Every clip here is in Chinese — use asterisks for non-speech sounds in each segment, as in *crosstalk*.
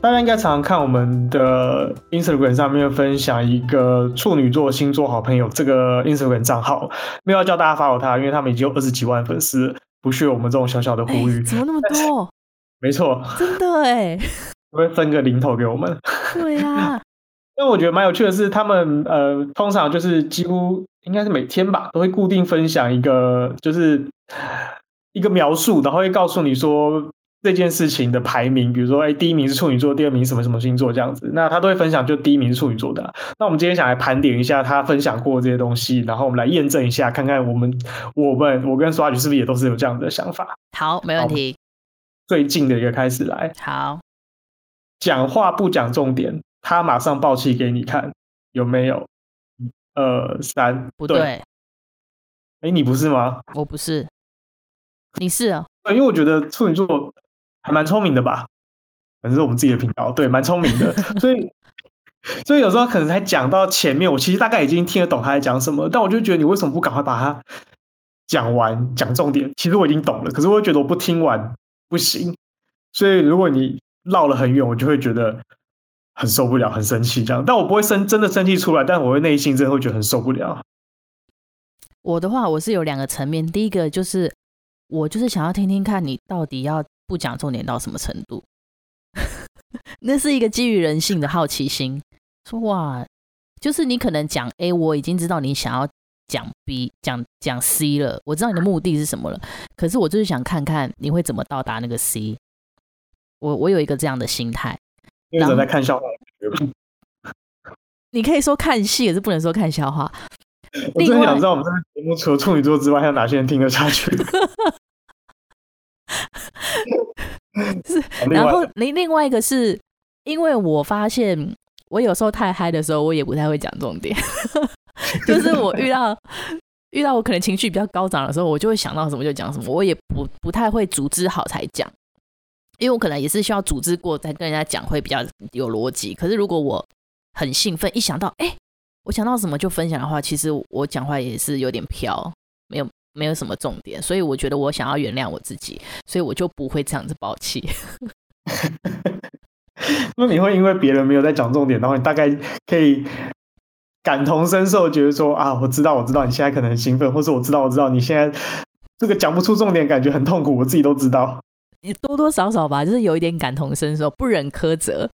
大家应该常常看我们的 Instagram 上面分享一个处女座星座好朋友这个 Instagram 账号，没有要叫大家 follow 他，因为他们已经有二十几万粉丝，不屑我们这种小小的呼吁。怎么那么多？*laughs* 没错，真的哎，会分个零头给我们。对呀、啊。*laughs* 因为我觉得蛮有趣的是，他们呃，通常就是几乎应该是每天吧，都会固定分享一个，就是一个描述，然后会告诉你说这件事情的排名，比如说，哎，第一名是处女座，第二名什么什么星座这样子。那他都会分享，就第一名是处女座的。那我们今天想来盘点一下他分享过这些东西，然后我们来验证一下，看看我们我们我跟刷橘是不是也都是有这样的想法？好，没问题。最近的一个开始来，好，讲话不讲重点。他马上爆气给你看，有没有？二三，不对。哎、欸，你不是吗？我不是，你是啊？因为我觉得处女座还蛮聪明的吧，反正是我们自己的频道，对，蛮聪明的。所以，*laughs* 所以有时候可能才讲到前面，我其实大概已经听得懂他在讲什么，但我就觉得你为什么不赶快把它讲完，讲重点？其实我已经懂了，可是我觉得我不听完不行。所以如果你绕了很远，我就会觉得。很受不了，很生气，这样，但我不会生真的生气出来，但我会内心真的会觉得很受不了。我的话，我是有两个层面，第一个就是我就是想要听听看你到底要不讲重点到什么程度，*laughs* 那是一个基于人性的好奇心。说哇，就是你可能讲 A，我已经知道你想要讲 B，讲讲 C 了，我知道你的目的是什么了，可是我就是想看看你会怎么到达那个 C。我我有一个这样的心态。因为在看笑话，*laughs* 你可以说看戏，也是不能说看笑话。我真的想知道，我们这个节目除了处女座之外，还有哪些人听得下去？*laughs* *laughs* 是，然后另另外一个是，因为我发现我有时候太嗨的时候，我也不太会讲重点。*laughs* 就是我遇到遇到我可能情绪比较高涨的时候，我就会想到什么就讲什么，我也不不太会组织好才讲。因为我可能也是需要组织过再跟人家讲会比较有逻辑，可是如果我很兴奋，一想到哎，我想到什么就分享的话，其实我讲话也是有点飘，没有没有什么重点，所以我觉得我想要原谅我自己，所以我就不会这样子爆气。*laughs* 那你会因为别人没有在讲重点，然后你大概可以感同身受，觉得说啊，我知道我知道你现在可能很兴奋，或是我知道我知道你现在这个讲不出重点，感觉很痛苦，我自己都知道。你多多少少吧，就是有一点感同身受，不忍苛责。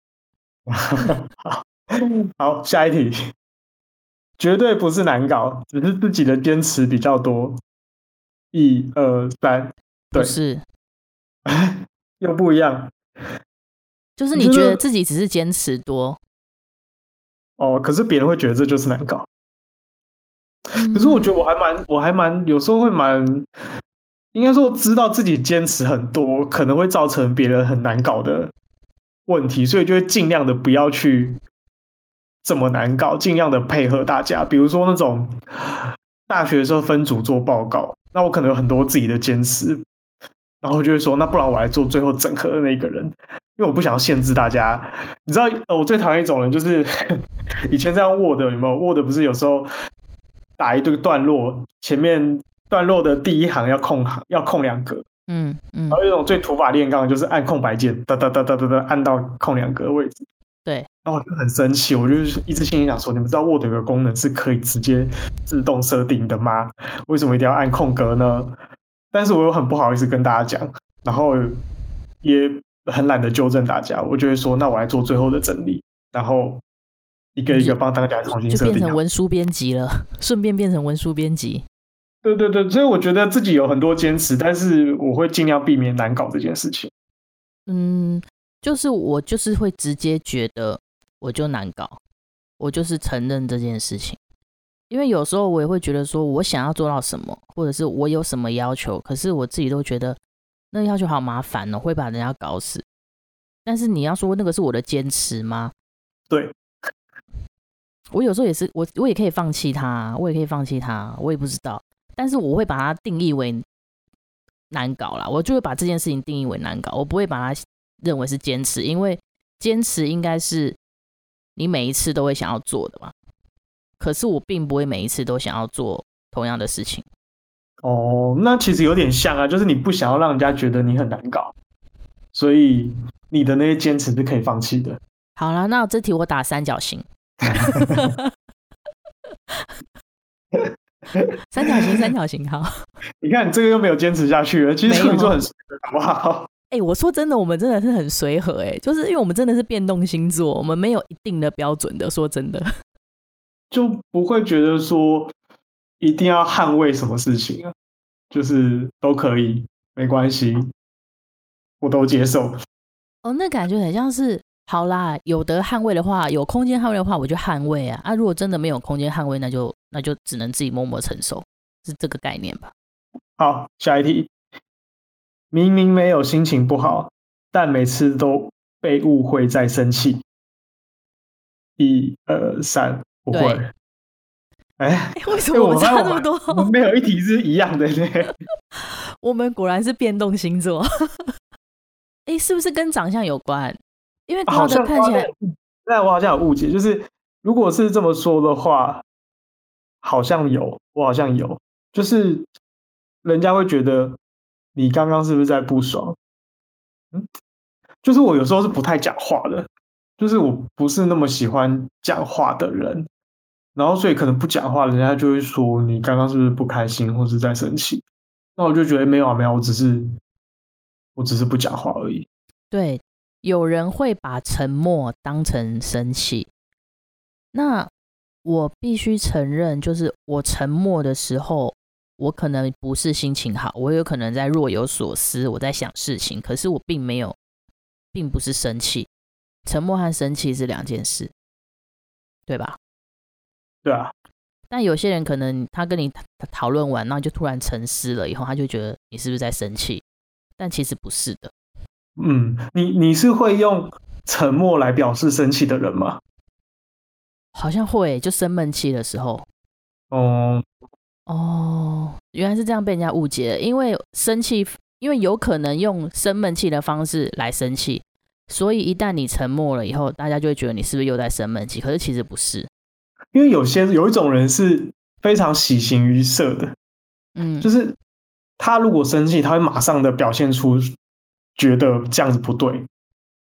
*laughs* 好好，下一题，绝对不是难搞，只是自己的坚持比较多。一二三，对，不是，*laughs* 又不一样，就是你觉得自己只是坚持多。哦，可是别人会觉得这就是难搞。*laughs* 可是我觉得我还蛮，我还蛮，有时候会蛮。应该说，知道自己坚持很多可能会造成别人很难搞的问题，所以就会尽量的不要去这么难搞，尽量的配合大家。比如说那种大学的时候分组做报告，那我可能有很多自己的坚持，然后就会说，那不然我来做最后整合的那个人，因为我不想要限制大家。你知道，我最讨厌一种人，就是 *laughs* 以前这样 Word 有没有？Word 不是有时候打一堆段落前面。段落的第一行要空行，要空两格。嗯嗯。然后有一种最土法炼钢，就是按空白键，哒哒哒哒哒哒，按到空两格的位置。对。然后我就很生气，我就一直心里想说：你们知道 Word 有个功能是可以直接自动设定的吗？为什么一定要按空格呢？但是我又很不好意思跟大家讲，然后也很懒得纠正大家，我就会说：那我来做最后的整理，然后一个一个帮大家重新设定。就变成文书编辑了，顺便变成文书编辑。对对对，所以我觉得自己有很多坚持，但是我会尽量避免难搞这件事情。嗯，就是我就是会直接觉得我就难搞，我就是承认这件事情。因为有时候我也会觉得说，我想要做到什么，或者是我有什么要求，可是我自己都觉得那个要求好麻烦哦，会把人家搞死。但是你要说那个是我的坚持吗？对，*laughs* 我有时候也是，我我也可以放弃他，我也可以放弃他，我也不知道。但是我会把它定义为难搞啦，我就会把这件事情定义为难搞，我不会把它认为是坚持，因为坚持应该是你每一次都会想要做的嘛。可是我并不会每一次都想要做同样的事情。哦，那其实有点像啊，就是你不想要让人家觉得你很难搞，所以你的那些坚持是可以放弃的。好了，那这题我打三角形。*laughs* 三角形，三角形，好。*laughs* 你看，这个又没有坚持下去了，其实处女座很好不好？哎、欸，我说真的，我们真的是很随和，哎，就是因为我们真的是变动星座，我们没有一定的标准的。说真的，*laughs* 就不会觉得说一定要捍卫什么事情啊，就是都可以，没关系，我都接受。哦，那感觉很像是。好啦，有得捍卫的话，有空间捍卫的话，我就捍卫啊！啊，如果真的没有空间捍卫，那就那就只能自己默默承受，是这个概念吧？好，下一题。明明没有心情不好，但每次都被误会在生气。一、二、三，不会。哎、欸，为什么我差这么多？没有一题是一样的呢。*laughs* 我们果然是变动星座。哎、欸，是不是跟长相有关？因为好像看起来，那我好像有误解，就是如果是这么说的话，好像有，我好像有，就是人家会觉得你刚刚是不是在不爽？嗯，就是我有时候是不太讲话的，就是我不是那么喜欢讲话的人，然后所以可能不讲话，人家就会说你刚刚是不是不开心或是在生气？那我就觉得没有啊，没有，我只是我只是不讲话而已。对。有人会把沉默当成生气，那我必须承认，就是我沉默的时候，我可能不是心情好，我有可能在若有所思，我在想事情，可是我并没有，并不是生气。沉默和生气是两件事，对吧？对啊。但有些人可能他跟你讨论完，然后就突然沉思了，以后他就觉得你是不是在生气？但其实不是的。嗯，你你是会用沉默来表示生气的人吗？好像会，就生闷气的时候。哦哦，原来是这样被人家误解了。因为生气，因为有可能用生闷气的方式来生气，所以一旦你沉默了以后，大家就会觉得你是不是又在生闷气？可是其实不是，因为有些有一种人是非常喜形于色的，嗯，就是他如果生气，他会马上的表现出。觉得这样子不对，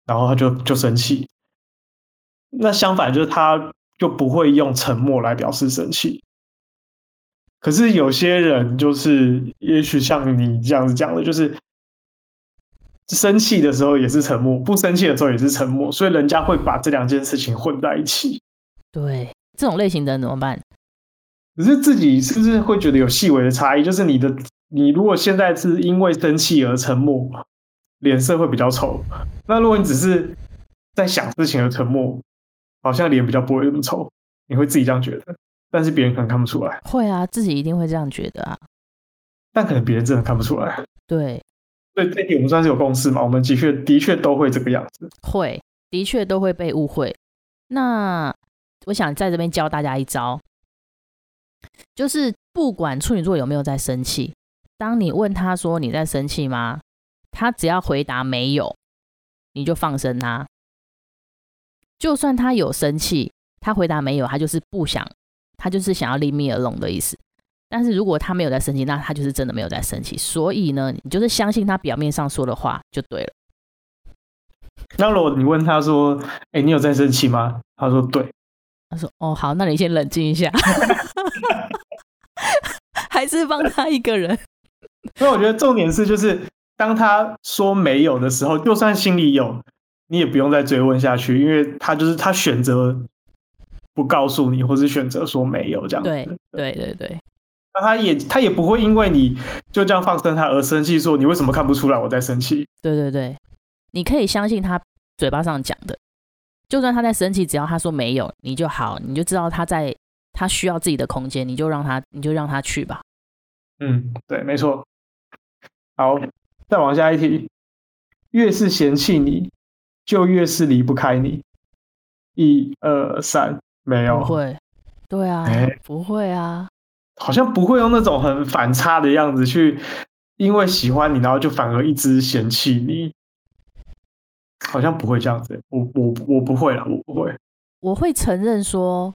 然后他就就生气。那相反就是他就不会用沉默来表示生气。可是有些人就是，也许像你这样子讲的，就是生气的时候也是沉默，不生气的时候也是沉默，所以人家会把这两件事情混在一起。对，这种类型的人怎么办？可是自己是不是会觉得有细微的差异？就是你的，你如果现在是因为生气而沉默。脸色会比较丑。那如果你只是在想事情而沉默，好像脸比较不会那么丑。你会自己这样觉得，但是别人可能看不出来。会啊，自己一定会这样觉得啊。但可能别人真的看不出来。对，所以这点我们算是有共识嘛？我们的确的确都会这个样子。会，的确都会被误会。那我想在这边教大家一招，就是不管处女座有没有在生气，当你问他说你在生气吗？他只要回答没有，你就放生他。就算他有生气，他回答没有，他就是不想，他就是想要 leave me alone 的意思。但是如果他没有在生气，那他就是真的没有在生气。所以呢，你就是相信他表面上说的话就对了。那如果你问他说：“哎、欸，你有在生气吗？”他说：“对。”他说：“哦，好，那你先冷静一下。*laughs* ”还是放他一个人。所以我觉得重点是就是。当他说没有的时候，就算心里有，你也不用再追问下去，因为他就是他选择不告诉你，或是选择说没有这样子。对对对对，那他也他也不会因为你就这样放生他而生气，说你为什么看不出来我在生气？对对对，你可以相信他嘴巴上讲的，就算他在生气，只要他说没有，你就好，你就知道他在他需要自己的空间，你就让他你就让他去吧。嗯，对，没错。好。再往下一题，越是嫌弃你，就越是离不开你。一二三，没有，不会，对啊，欸、不会啊，好像不会用那种很反差的样子去，因为喜欢你，然后就反而一直嫌弃你，好像不会这样子。我我我不会啦，我不会。我会承认说，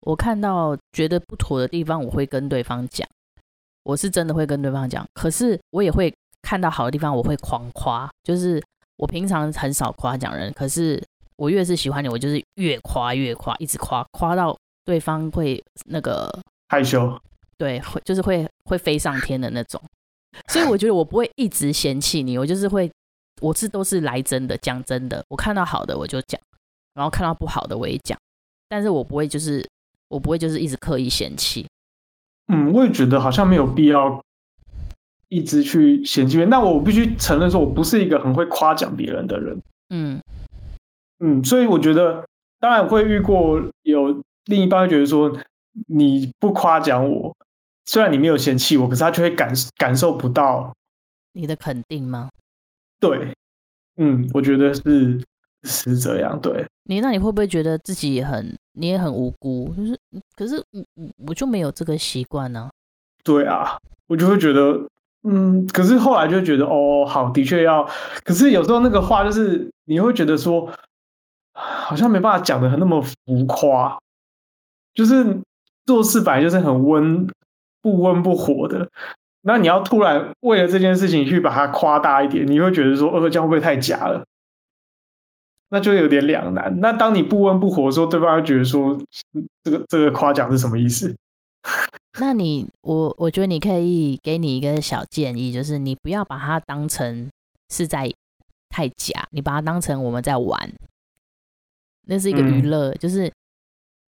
我看到觉得不妥的地方，我会跟对方讲，我是真的会跟对方讲。可是我也会看到好的地方，我会狂夸，就是我平常很少夸奖人，可是。我越是喜欢你，我就是越夸越夸，一直夸，夸到对方会那个害羞，对，会就是会会飞上天的那种。所以我觉得我不会一直嫌弃你，我就是会，我是都是来真的，讲真的。我看到好的我就讲，然后看到不好的我也讲，但是我不会就是我不会就是一直刻意嫌弃。嗯，我也觉得好像没有必要一直去嫌弃别人。那我必须承认说，我不是一个很会夸奖别人的人。嗯。嗯，所以我觉得，当然会遇过有另一半会觉得说，你不夸奖我，虽然你没有嫌弃我，可是他却会感感受不到你的肯定吗？对，嗯，我觉得是是这样。对，你那你会不会觉得自己也很你也很无辜？就是，可是我我就没有这个习惯呢。对啊，我就会觉得，嗯，可是后来就觉得，哦，好，的确要，可是有时候那个话就是你会觉得说。好像没办法讲得很那么浮夸，就是做事本来就是很温不温不火的，那你要突然为了这件事情去把它夸大一点，你会觉得说，呃，这样会不会太假了？那就有点两难。那当你不温不火的时候，对方会觉得说，这个这个夸奖是什么意思？*laughs* 那你我我觉得你可以给你一个小建议，就是你不要把它当成是在太假，你把它当成我们在玩。那是一个娱乐，嗯、就是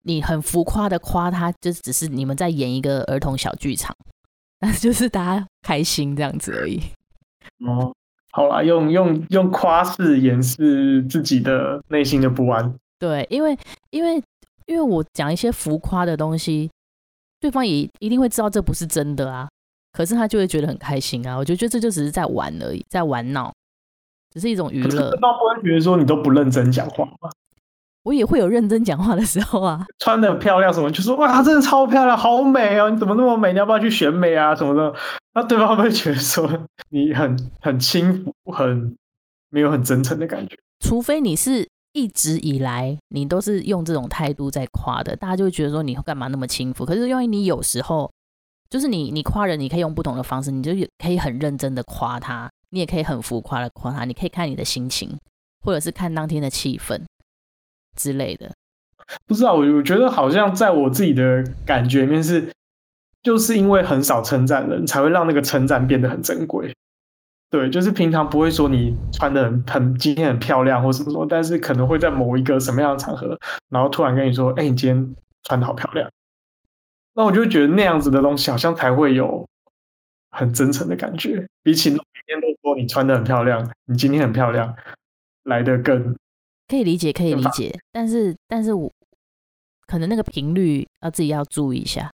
你很浮夸的夸他，就只是你们在演一个儿童小剧场，但是就是大家开心这样子而已。哦，好啦，用用用夸饰掩饰自己的内心的不安。对，因为因为因为我讲一些浮夸的东西，对方也一定会知道这不是真的啊，可是他就会觉得很开心啊。我就觉得这就只是在玩而已，在玩闹，只是一种娱乐。那不会觉得说你都不认真讲话吗？我也会有认真讲话的时候啊，*laughs* 穿的漂亮什么，就说哇，真的超漂亮，好美哦！你怎么那么美？你要不要去选美啊什么的？那对方会觉得说你很很轻浮，很没有很真诚的感觉？除非你是一直以来你都是用这种态度在夸的，大家就会觉得说你干嘛那么轻浮？可是因为你有时候就是你你夸人，你可以用不同的方式，你就可以很认真的夸他，你也可以很浮夸的夸他，你可以看你的心情，或者是看当天的气氛。之类的，不知道，我我觉得好像在我自己的感觉里面是，就是因为很少称赞人，才会让那个称赞变得很珍贵。对，就是平常不会说你穿的很很今天很漂亮或什么什么，但是可能会在某一个什么样的场合，然后突然跟你说，哎、你今天穿的好漂亮。那我就觉得那样子的东西好像才会有很真诚的感觉，比起每天都说你穿的很漂亮，你今天很漂亮来得更。可以理解，可以理解，但是，但是我可能那个频率要自己要注意一下，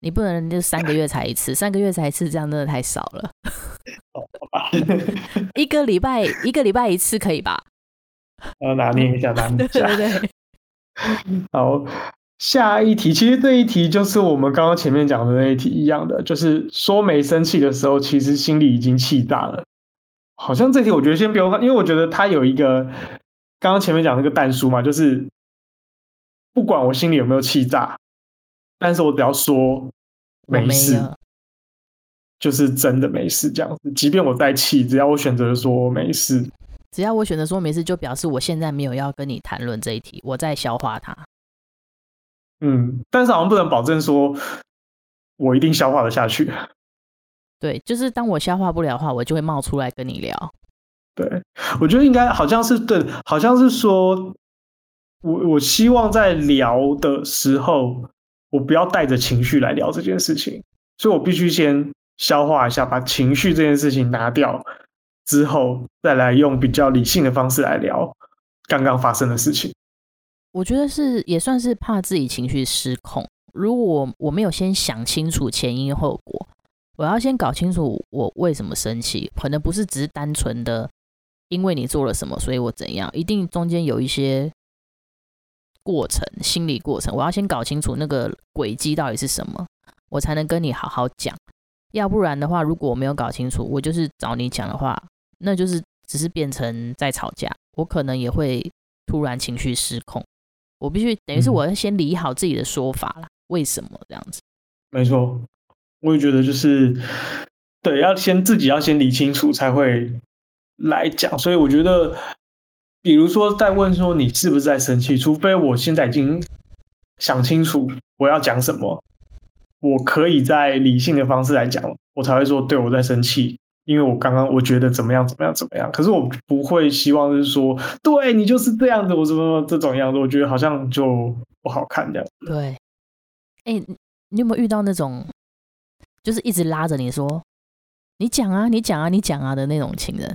你不能就三个月才一次，三个月才一次，这样真的太少了。好吧 *laughs* 一个礼拜一个礼拜一次可以吧？要拿捏一下，拿捏一下。对对对。*laughs* 好，下一题，其实这一题就是我们刚刚前面讲的那一题一样的，就是说没生气的时候，其实心里已经气大了。好像这题我觉得先不用看，因为我觉得它有一个。刚刚前面讲那个但书嘛，就是不管我心里有没有气炸，但是我只要说没事，没就是真的没事这样子。即便我在气，只要我选择说没事，只要我选择说没事，就表示我现在没有要跟你谈论这一题，我在消化它。嗯，但是好像不能保证说我一定消化得下去。对，就是当我消化不了的话，我就会冒出来跟你聊。对，我觉得应该好像是对，好像是说，我我希望在聊的时候，我不要带着情绪来聊这件事情，所以我必须先消化一下，把情绪这件事情拿掉之后，再来用比较理性的方式来聊刚刚发生的事情。我觉得是也算是怕自己情绪失控，如果我我没有先想清楚前因后果，我要先搞清楚我为什么生气，可能不是只是单纯的。因为你做了什么，所以我怎样？一定中间有一些过程、心理过程，我要先搞清楚那个轨迹到底是什么，我才能跟你好好讲。要不然的话，如果我没有搞清楚，我就是找你讲的话，那就是只是变成在吵架，我可能也会突然情绪失控。我必须等于是我要先理好自己的说法啦，为什么这样子？没错，我也觉得就是对，要先自己要先理清楚才会来讲。所以我觉得，比如说在问说你是不是在生气，除非我现在已经想清楚我要讲什么。我可以在理性的方式来讲，我才会说，对，我在生气，因为我刚刚我觉得怎么样怎么样怎么样。可是我不会希望是说，对你就是这样子，我怎么这种样子，我觉得好像就不好看这样。对，哎、你有没有遇到那种，就是一直拉着你说，你讲啊，你讲啊，你讲啊的那种情人？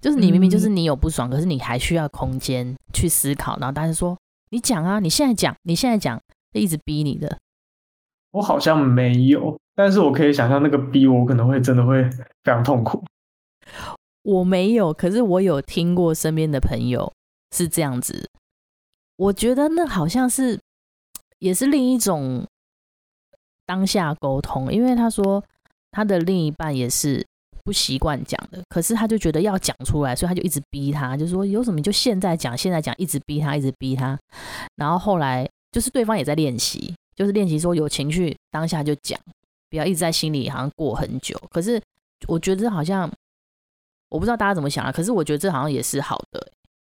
就是你明明就是你有不爽，嗯、可是你还需要空间去思考，然后大家说，你讲啊，你现在讲，你现在讲，一直逼你的。我好像没有，但是我可以想象那个逼我可能会真的会非常痛苦。*laughs* 我没有，可是我有听过身边的朋友是这样子。我觉得那好像是也是另一种当下沟通，因为他说他的另一半也是不习惯讲的，可是他就觉得要讲出来，所以他就一直逼他，就说有什么就现在讲，现在讲，一直逼他，一直逼他。然后后来就是对方也在练习。就是练习说有情绪当下就讲，不要一直在心里好像过很久。可是我觉得好像我不知道大家怎么想啊，可是我觉得这好像也是好的，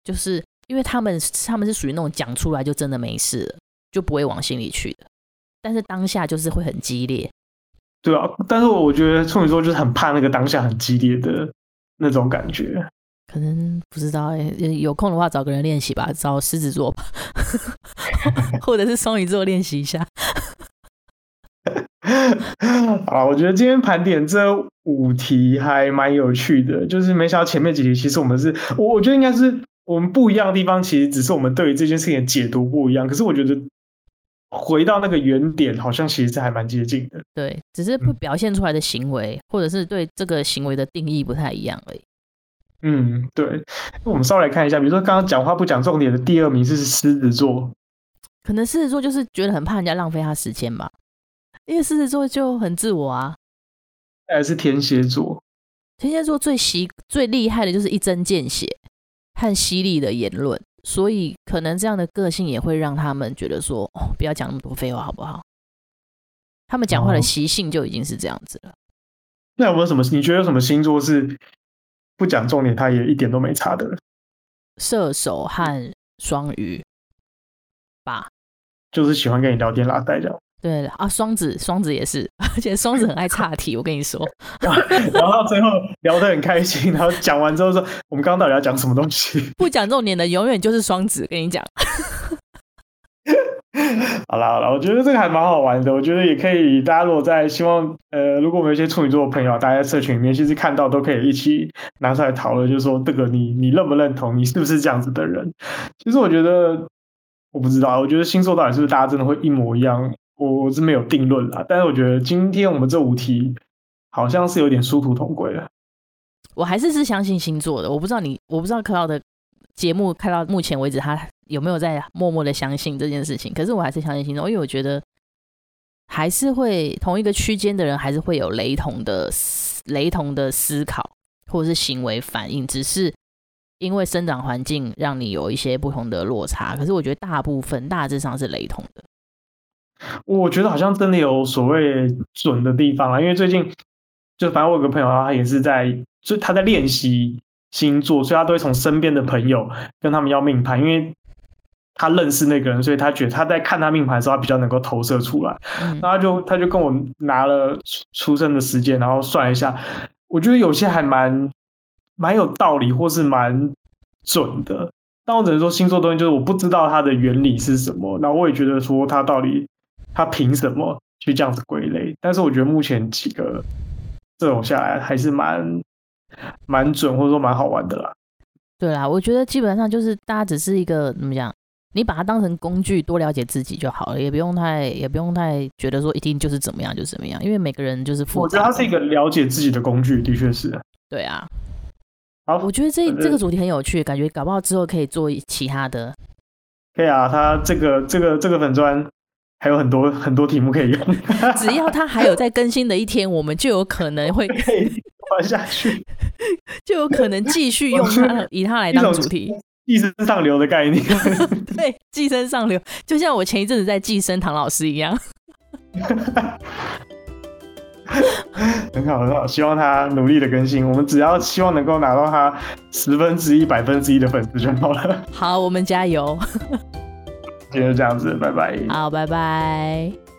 就是因为他们他们是属于那种讲出来就真的没事了，就不会往心里去的。但是当下就是会很激烈。对啊，但是我觉得处女座就是很怕那个当下很激烈的那种感觉。可能不知道哎，有空的话找个人练习吧，找狮子座吧，*laughs* 或者是双鱼座练习一下。*laughs* 好，我觉得今天盘点这五题还蛮有趣的，就是没想到前面几题其实我们是，我我觉得应该是我们不一样的地方，其实只是我们对于这件事情的解读不一样。可是我觉得回到那个原点，好像其实是还蛮接近的。对，只是不表现出来的行为，嗯、或者是对这个行为的定义不太一样而已。嗯，对，我们稍微来看一下，比如说刚刚讲话不讲重点的第二名是狮子座，可能狮子座就是觉得很怕人家浪费他时间吧，因为狮子座就很自我啊。还是天蝎座，天蝎座最习最厉害的就是一针见血和犀利的言论，所以可能这样的个性也会让他们觉得说，哦，不要讲那么多废话好不好？他们讲话的习性就已经是这样子了。哦，那有没有什么？你觉得有什么星座是？不讲重点，他也一点都没差的。射手和双鱼吧，就是喜欢跟你聊天拉带这样。对啊，双子，双子也是，*laughs* 而且双子很爱岔题。我跟你说，*laughs* 然后到最后聊得很开心，然后讲完之后说：“我们刚刚到底要讲什么东西？” *laughs* 不讲重点的永远就是双子，跟你讲。好啦好啦，我觉得这个还蛮好玩的。我觉得也可以，大家如果在希望，呃，如果我们有一些处女座的朋友，大家在社群里面其实看到都可以一起拿出来讨论，就是说这个你你认不认同，你是不是这样子的人？其实我觉得我不知道，我觉得星座到底是不是大家真的会一模一样，我是没有定论啦。但是我觉得今天我们这五题好像是有点殊途同归了。我还是是相信星座的，我不知道你，我不知道克劳的节目看到目前为止他。有没有在默默的相信这件事情？可是我还是相信星座，因为我觉得还是会同一个区间的人，还是会有雷同的雷同的思考或者是行为反应，只是因为生长环境让你有一些不同的落差。可是我觉得大部分大致上是雷同的。我觉得好像真的有所谓准的地方啊，因为最近就反正我有个朋友，他也是在就他在练习星座，所以他都会从身边的朋友跟他们要命盘，因为。他认识那个人，所以他觉得他在看他命盘的时候，他比较能够投射出来。嗯、然后他就他就跟我拿了出生的时间，然后算一下，我觉得有些还蛮蛮有道理，或是蛮准的。但我只能说，星座东西就是我不知道它的原理是什么，然后我也觉得说它到底他凭什么去这样子归类？但是我觉得目前几个这种下来还是蛮蛮准，或者说蛮好玩的啦。对啦，我觉得基本上就是大家只是一个怎么讲？你把它当成工具，多了解自己就好了，也不用太，也不用太觉得说一定就是怎么样就怎么样，因为每个人就是复杂。我觉得它是一个了解自己的工具，的确是。对啊。好，我觉得这这个主题很有趣，感觉搞不好之后可以做其他的。可以啊，他这个这个这个粉专还有很多很多题目可以用。*laughs* 只要他还有在更新的一天，我们就有可能会 *laughs* 玩下去，*laughs* 就有可能继续用它，以它来当主题。寄生上流的概念，对，寄生上流，就像我前一阵子在寄生唐老师一样。很好，很好，希望他努力的更新。我们只要希望能够拿到他十分之一、百分之一的粉丝就好了。好，我们加油。今天就这样子，拜拜。好，拜拜。